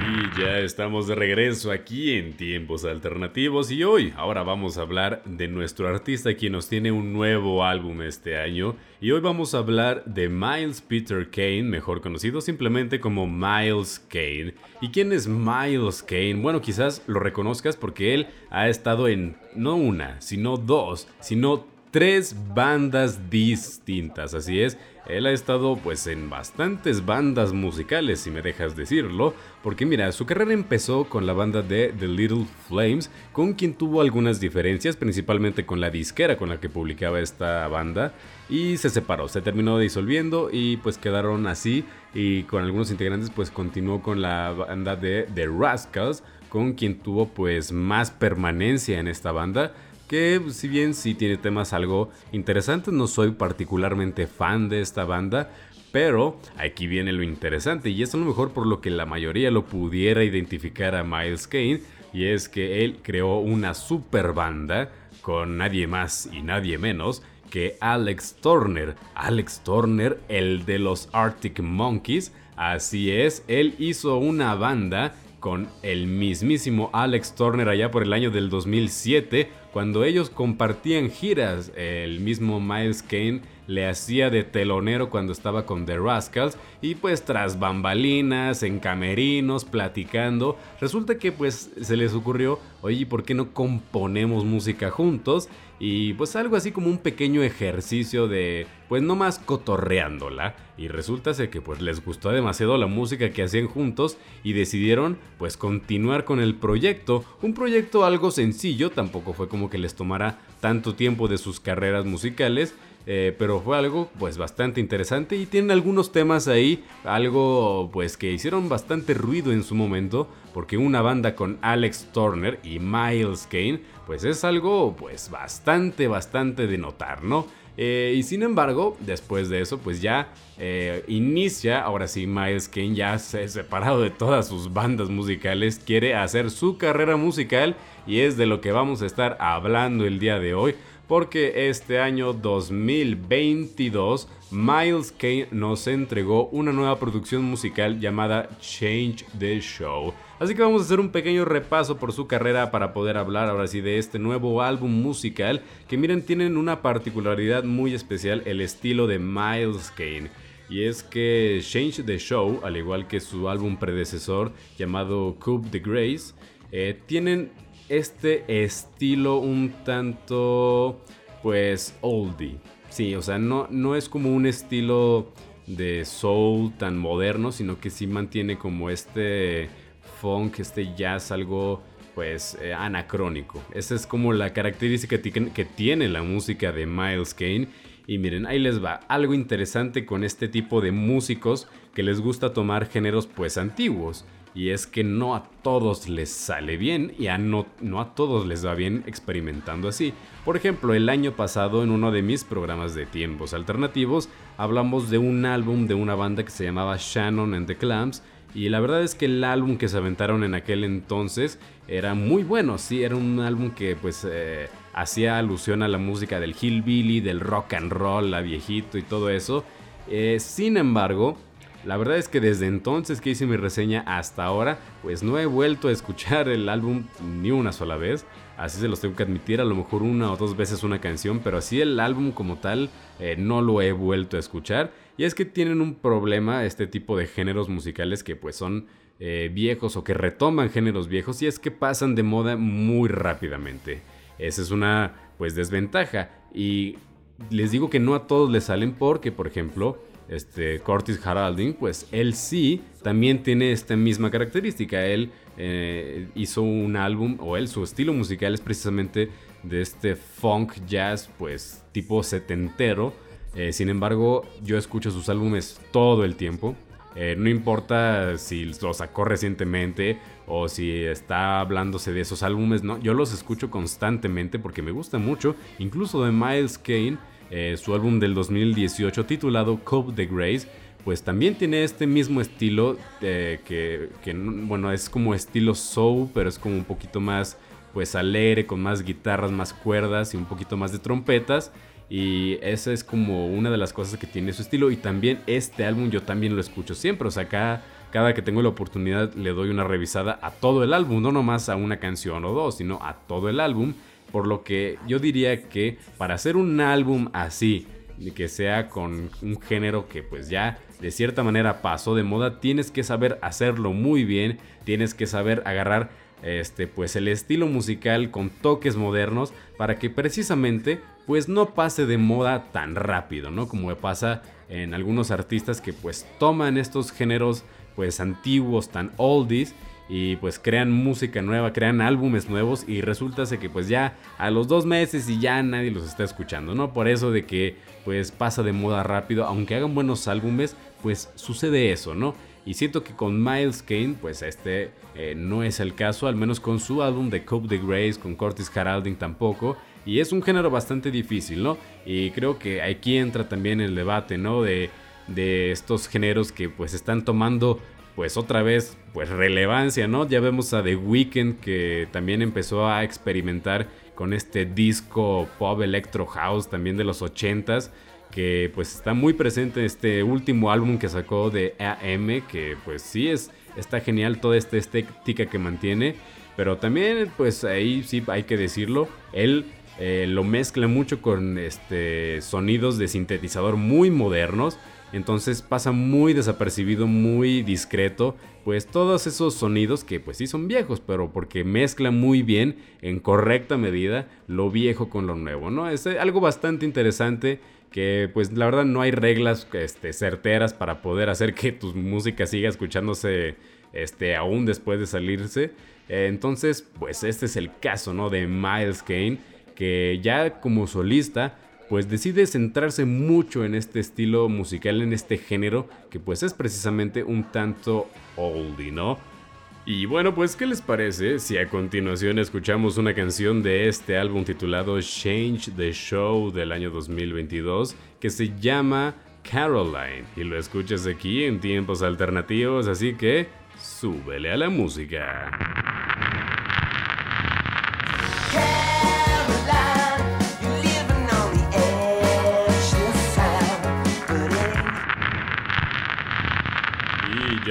Y ya estamos de regreso aquí en Tiempos Alternativos y hoy, ahora vamos a hablar de nuestro artista quien nos tiene un nuevo álbum este año y hoy vamos a hablar de Miles Peter Kane, mejor conocido simplemente como Miles Kane. ¿Y quién es Miles Kane? Bueno, quizás lo reconozcas porque él ha estado en no una, sino dos, sino tres bandas distintas, así es, él ha estado pues en bastantes bandas musicales, si me dejas decirlo, porque mira, su carrera empezó con la banda de The Little Flames, con quien tuvo algunas diferencias, principalmente con la disquera con la que publicaba esta banda, y se separó, se terminó disolviendo y pues quedaron así, y con algunos integrantes pues continuó con la banda de The Rascals, con quien tuvo pues más permanencia en esta banda, que si bien sí tiene temas algo interesantes, no soy particularmente fan de esta banda, pero aquí viene lo interesante y es a lo mejor por lo que la mayoría lo pudiera identificar a Miles Kane, y es que él creó una super banda con nadie más y nadie menos que Alex Turner. Alex Turner, el de los Arctic Monkeys, así es, él hizo una banda con el mismísimo Alex Turner allá por el año del 2007 cuando ellos compartían giras, el mismo Miles Kane le hacía de telonero cuando estaba con The Rascals y pues tras bambalinas, en camerinos, platicando, resulta que pues se les ocurrió, oye, ¿por qué no componemos música juntos? Y pues algo así como un pequeño ejercicio de pues no más cotorreándola. Y resulta ser que pues les gustó demasiado la música que hacían juntos y decidieron pues continuar con el proyecto, un proyecto algo sencillo, tampoco fue como que les tomara tanto tiempo de sus carreras musicales, eh, pero fue algo pues bastante interesante y tienen algunos temas ahí, algo pues que hicieron bastante ruido en su momento, porque una banda con Alex Turner y Miles Kane pues es algo pues bastante, bastante de notar, ¿no? Eh, y sin embargo, después de eso, pues ya eh, inicia, ahora sí, Miles Kane ya se ha separado de todas sus bandas musicales, quiere hacer su carrera musical y es de lo que vamos a estar hablando el día de hoy, porque este año 2022 Miles Kane nos entregó una nueva producción musical llamada Change the Show. Así que vamos a hacer un pequeño repaso por su carrera para poder hablar ahora sí de este nuevo álbum musical que miren tienen una particularidad muy especial, el estilo de Miles Kane. Y es que Change the Show, al igual que su álbum predecesor llamado Coup de Grace, eh, tienen este estilo un tanto, pues, oldie. Sí, o sea, no, no es como un estilo de soul tan moderno, sino que sí mantiene como este funk, este jazz algo pues eh, anacrónico. Esa es como la característica que tiene la música de Miles Kane. Y miren, ahí les va algo interesante con este tipo de músicos que les gusta tomar géneros pues antiguos. Y es que no a todos les sale bien y a no, a todos les va bien experimentando así. Por ejemplo, el año pasado en uno de mis programas de tiempos alternativos hablamos de un álbum de una banda que se llamaba Shannon and the Clams y la verdad es que el álbum que se aventaron en aquel entonces era muy bueno, sí, era un álbum que pues eh, hacía alusión a la música del hillbilly, del rock and roll, la viejito y todo eso. Eh, sin embargo, la verdad es que desde entonces que hice mi reseña hasta ahora, pues no he vuelto a escuchar el álbum ni una sola vez. Así se los tengo que admitir, a lo mejor una o dos veces una canción, pero así el álbum como tal eh, no lo he vuelto a escuchar. Y es que tienen un problema este tipo de géneros musicales que pues son eh, viejos o que retoman géneros viejos y es que pasan de moda muy rápidamente. Esa es una pues desventaja y les digo que no a todos les salen porque por ejemplo este Curtis Haralding, pues él sí también tiene esta misma característica. Él eh, hizo un álbum, o él, su estilo musical es precisamente de este funk jazz, pues tipo setentero. Eh, sin embargo, yo escucho sus álbumes todo el tiempo. Eh, no importa si los sacó recientemente o si está hablándose de esos álbumes, no, yo los escucho constantemente porque me gusta mucho. Incluso de Miles Kane eh, su álbum del 2018 titulado Cope the Grace, pues también tiene este mismo estilo eh, que, bueno, es como estilo soul, pero es como un poquito más, pues alegre, con más guitarras, más cuerdas y un poquito más de trompetas. Y esa es como una de las cosas que tiene su estilo. Y también este álbum yo también lo escucho siempre. O sea, acá cada que tengo la oportunidad le doy una revisada a todo el álbum, no nomás a una canción o dos, sino a todo el álbum. Por lo que yo diría que para hacer un álbum así, que sea con un género que pues ya de cierta manera pasó de moda, tienes que saber hacerlo muy bien, tienes que saber agarrar este pues el estilo musical con toques modernos para que precisamente pues no pase de moda tan rápido, ¿no? Como pasa en algunos artistas que pues toman estos géneros pues antiguos, tan oldies y pues crean música nueva, crean álbumes nuevos y resulta que pues ya a los dos meses y ya nadie los está escuchando, ¿no? Por eso de que pues pasa de moda rápido, aunque hagan buenos álbumes, pues sucede eso, ¿no? Y siento que con Miles Kane, pues este eh, no es el caso, al menos con su álbum de Cope the Grace, con Curtis Haralding tampoco. Y es un género bastante difícil, ¿no? Y creo que aquí entra también el debate, ¿no? De, de estos géneros que pues están tomando pues otra vez pues relevancia, ¿no? Ya vemos a The Weeknd que también empezó a experimentar con este disco pop electro house también de los 80s que pues está muy presente en este último álbum que sacó de AM que pues sí es está genial toda esta estética que mantiene, pero también pues ahí sí hay que decirlo, él eh, lo mezcla mucho con este sonidos de sintetizador muy modernos entonces pasa muy desapercibido, muy discreto, pues todos esos sonidos que pues sí son viejos, pero porque mezcla muy bien en correcta medida lo viejo con lo nuevo, ¿no? Es algo bastante interesante que pues la verdad no hay reglas este, certeras para poder hacer que tu música siga escuchándose este, aún después de salirse. entonces pues este es el caso, ¿no? De Miles Kane, que ya como solista pues decide centrarse mucho en este estilo musical, en este género, que pues es precisamente un tanto oldie, ¿no? Y bueno, pues ¿qué les parece si a continuación escuchamos una canción de este álbum titulado Change the Show del año 2022 que se llama Caroline y lo escuchas aquí en tiempos alternativos, así que súbele a la música.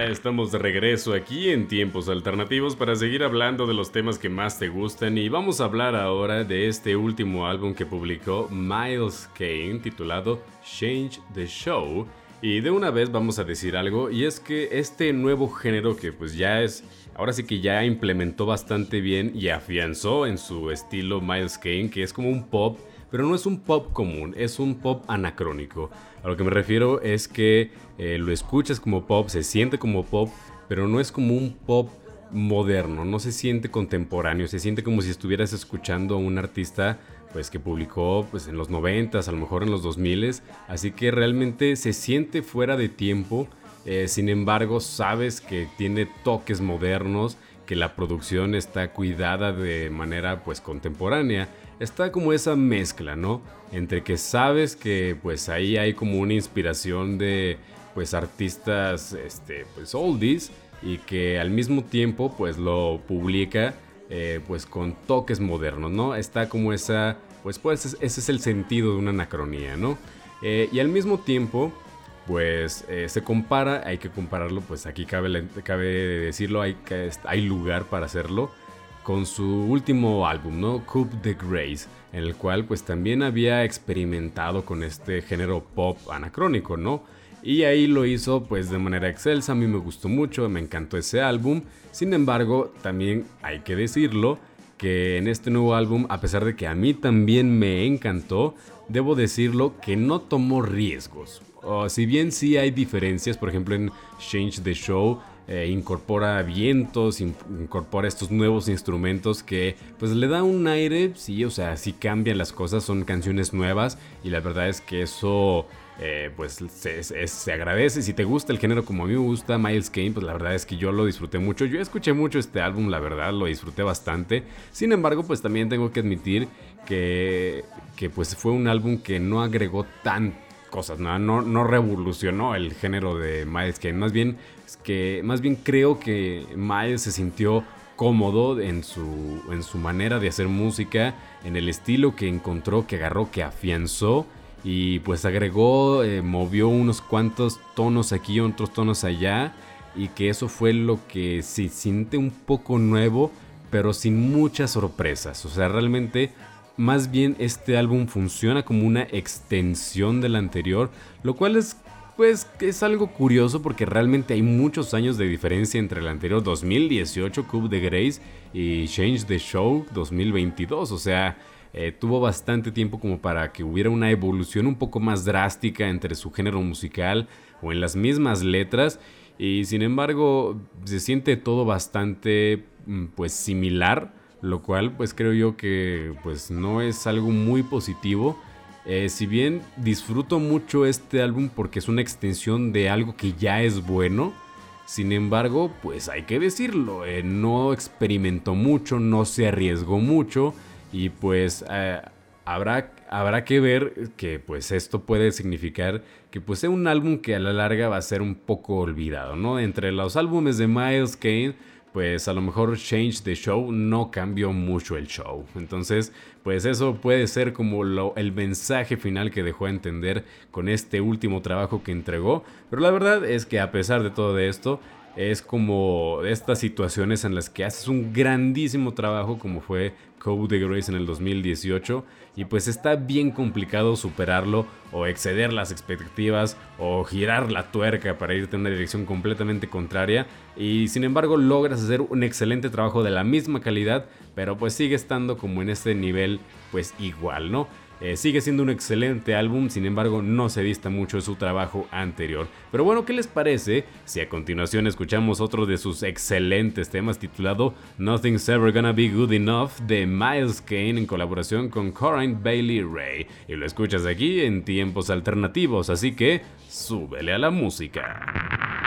Ya estamos de regreso aquí en Tiempos Alternativos para seguir hablando de los temas que más te gustan y vamos a hablar ahora de este último álbum que publicó Miles Kane titulado Change the Show. Y de una vez vamos a decir algo y es que este nuevo género que pues ya es ahora sí que ya implementó bastante bien y afianzó en su estilo Miles Kane que es como un pop pero no es un pop común, es un pop anacrónico. A lo que me refiero es que eh, lo escuchas como pop, se siente como pop, pero no es como un pop moderno, no se siente contemporáneo, se siente como si estuvieras escuchando a un artista pues que publicó pues en los 90 a lo mejor en los 2000 así que realmente se siente fuera de tiempo, eh, sin embargo sabes que tiene toques modernos, que la producción está cuidada de manera pues contemporánea está como esa mezcla, ¿no? Entre que sabes que pues ahí hay como una inspiración de pues artistas este pues oldies y que al mismo tiempo pues lo publica eh, pues con toques modernos, ¿no? Está como esa pues pues ese es el sentido de una anacronía, ¿no? Eh, y al mismo tiempo pues eh, se compara, hay que compararlo, pues aquí cabe, cabe decirlo, hay, hay lugar para hacerlo con su último álbum, ¿no? Coup de Grace, en el cual pues también había experimentado con este género pop anacrónico, ¿no? Y ahí lo hizo pues de manera excelsa, a mí me gustó mucho, me encantó ese álbum. Sin embargo, también hay que decirlo que en este nuevo álbum, a pesar de que a mí también me encantó, debo decirlo que no tomó riesgos. O si bien sí hay diferencias, por ejemplo en Change the Show eh, incorpora vientos, incorpora estos nuevos instrumentos que pues le da un aire, sí, o sea, sí cambian las cosas, son canciones nuevas y la verdad es que eso eh, pues se, agradece. Si te gusta el género como a mí me gusta, Miles Kane, pues la verdad es que yo lo disfruté mucho. Yo escuché mucho este álbum, la verdad, lo disfruté bastante. Sin embargo, pues también tengo que admitir que, que pues fue un álbum que no agregó tan cosas, ¿no? No, no revolucionó el género de Miles Kane. Más bien que más bien creo que Miles se sintió cómodo en su, en su manera de hacer música, en el estilo que encontró, que agarró, que afianzó y pues agregó, eh, movió unos cuantos tonos aquí, otros tonos allá. y que eso fue lo que se siente un poco nuevo, pero sin muchas sorpresas. O sea, realmente más bien este álbum funciona como una extensión del anterior, lo cual es pues es algo curioso porque realmente hay muchos años de diferencia entre el anterior 2018 Cube de Grace y Change the Show 2022, o sea, eh, tuvo bastante tiempo como para que hubiera una evolución un poco más drástica entre su género musical o en las mismas letras y sin embargo se siente todo bastante mm, pues similar, lo cual pues creo yo que pues no es algo muy positivo. Eh, si bien disfruto mucho este álbum porque es una extensión de algo que ya es bueno, sin embargo, pues hay que decirlo, eh, no experimentó mucho, no se arriesgó mucho y pues eh, habrá, habrá que ver que pues esto puede significar que pues sea un álbum que a la larga va a ser un poco olvidado, ¿no? Entre los álbumes de Miles Kane pues a lo mejor Change the Show no cambió mucho el show. Entonces, pues eso puede ser como lo, el mensaje final que dejó a entender con este último trabajo que entregó. Pero la verdad es que a pesar de todo esto, es como estas situaciones en las que haces un grandísimo trabajo como fue Code de Grace en el 2018 y pues está bien complicado superarlo o exceder las expectativas o girar la tuerca para irte en una dirección completamente contraria y sin embargo logras hacer un excelente trabajo de la misma calidad pero pues sigue estando como en este nivel pues igual, ¿no? Eh, sigue siendo un excelente álbum, sin embargo no se dista mucho de su trabajo anterior. Pero bueno, ¿qué les parece si a continuación escuchamos otro de sus excelentes temas titulado Nothing's Ever Gonna Be Good Enough de Miles Kane en colaboración con Corinne Bailey Ray? Y lo escuchas aquí en tiempos alternativos, así que súbele a la música.